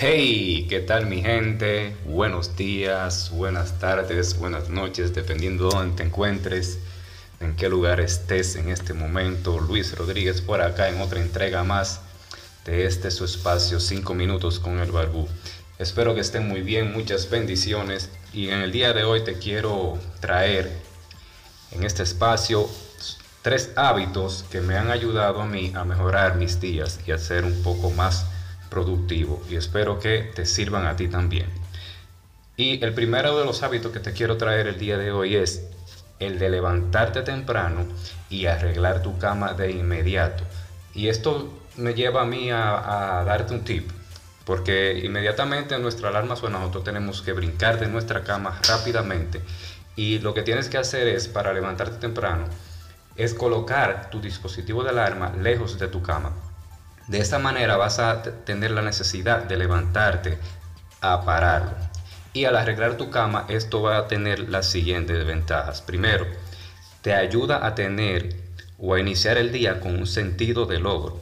Hey, ¿qué tal mi gente? Buenos días, buenas tardes, buenas noches, dependiendo de dónde te encuentres, en qué lugar estés en este momento. Luis Rodríguez por acá en otra entrega más de este su espacio 5 minutos con el Barbú. Espero que estén muy bien, muchas bendiciones y en el día de hoy te quiero traer en este espacio tres hábitos que me han ayudado a mí a mejorar mis días y a ser un poco más productivo y espero que te sirvan a ti también. Y el primero de los hábitos que te quiero traer el día de hoy es el de levantarte temprano y arreglar tu cama de inmediato. Y esto me lleva a mí a, darte un tip, porque inmediatamente nuestra alarma suena, nosotros tenemos que brincar de nuestra cama rápidamente. Y lo que tienes que hacer es, para levantarte temprano, es colocar tu dispositivo de alarma lejos de tu cama. De esta manera vas a tener la necesidad de levantarte a pararlo. Y al arreglar tu cama, esto va a tener las siguientes ventajas. Primero, te ayuda a tener o a iniciar el día con un sentido de logro.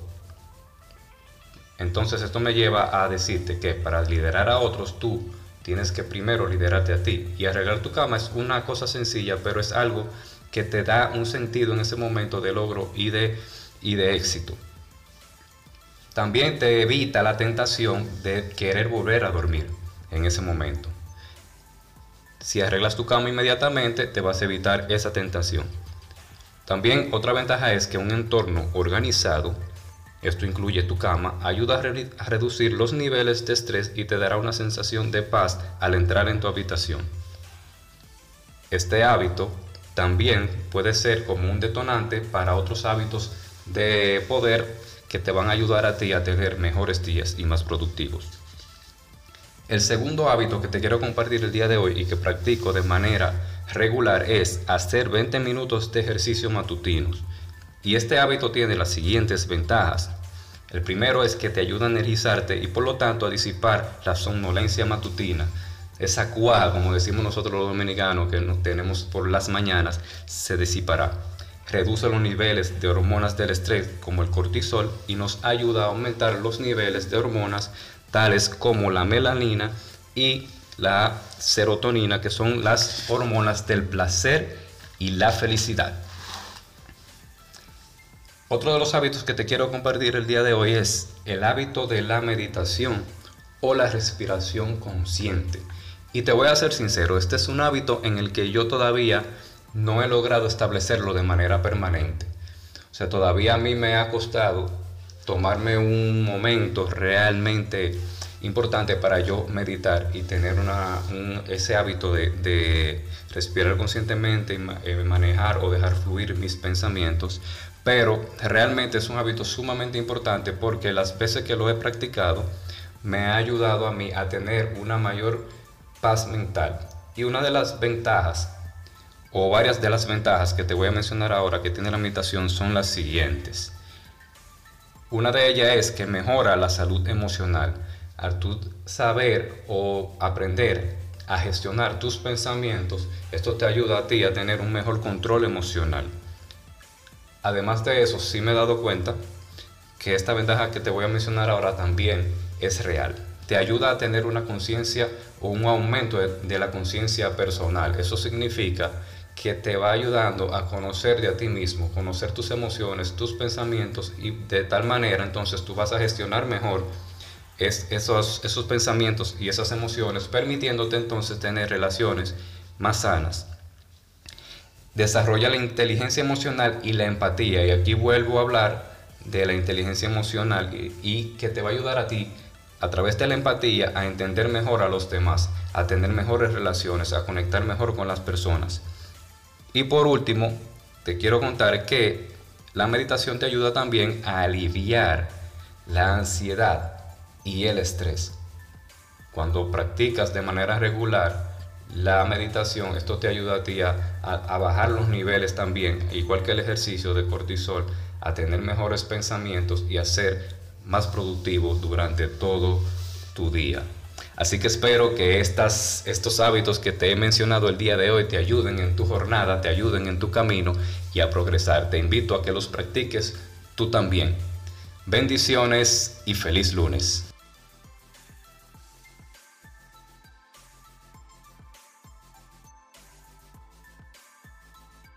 Entonces esto me lleva a decirte que para liderar a otros tú tienes que primero liderarte a ti. Y arreglar tu cama es una cosa sencilla, pero es algo que te da un sentido en ese momento de logro y de, y de éxito. También te evita la tentación de querer volver a dormir en ese momento. Si arreglas tu cama inmediatamente, te vas a evitar esa tentación. También otra ventaja es que un entorno organizado, esto incluye tu cama, ayuda a, reducir los niveles de estrés y te dará una sensación de paz al entrar en tu habitación. Este hábito también puede ser como un detonante para otros hábitos de poder que te van a ayudar a ti a tener mejores días y más productivos. El segundo hábito que te quiero compartir el día de hoy y que practico de manera regular es hacer 20 minutos de ejercicio matutinos. Y este hábito tiene las siguientes ventajas. El primero es que te ayuda a energizarte y por lo tanto a disipar la somnolencia matutina. Esa cuaja, como decimos nosotros los dominicanos, que nos tenemos por las mañanas, se disipará reduce los niveles de hormonas del estrés como el cortisol y nos ayuda a aumentar los niveles de hormonas tales como la melanina y la serotonina, que son las hormonas del placer y la felicidad. Otro de los hábitos que te quiero compartir el día de hoy es el hábito de la meditación o la respiración consciente. Y te voy a ser sincero, este es un hábito en el que yo todavía no he logrado establecerlo de manera permanente. O sea, todavía a mí me ha costado tomarme un momento realmente importante para yo meditar y tener ese hábito de, respirar conscientemente y eh, manejar o dejar fluir mis pensamientos. Pero realmente es un hábito sumamente importante porque las veces que lo he practicado me ha ayudado a mí a tener una mayor paz mental. Y una de las ventajas o varias de las ventajas que te voy a mencionar ahora que tiene la meditación son las siguientes. Una de ellas es que mejora la salud emocional. Al saber o aprender a gestionar tus pensamientos, esto te ayuda a ti a tener un mejor control emocional. Además de eso, sí me he dado cuenta que esta ventaja que te voy a mencionar ahora también es real. Te ayuda a tener una conciencia o un aumento de la conciencia personal. Eso significa que te va ayudando a conocer de a ti mismo, conocer tus emociones, tus pensamientos y de tal manera entonces tú vas a gestionar mejor esos, esos pensamientos y esas emociones, permitiéndote entonces tener relaciones más sanas. Desarrolla la inteligencia emocional y la empatía y aquí vuelvo a hablar de la inteligencia emocional y, y que te va a ayudar a ti a través de la empatía a entender mejor a los demás, a tener mejores relaciones, a conectar mejor con las personas. Y por último, te quiero contar que la meditación te ayuda también a aliviar la ansiedad y el estrés. Cuando practicas de manera regular la meditación, esto te ayuda a ti a, bajar los niveles también, igual que el ejercicio de cortisol, a tener mejores pensamientos y a ser más productivo durante todo tu día. Así que espero que estas, estos hábitos que te he mencionado el día de hoy te ayuden en tu jornada, te ayuden en tu camino y a progresar. Te invito a que los practiques tú también. Bendiciones y feliz lunes.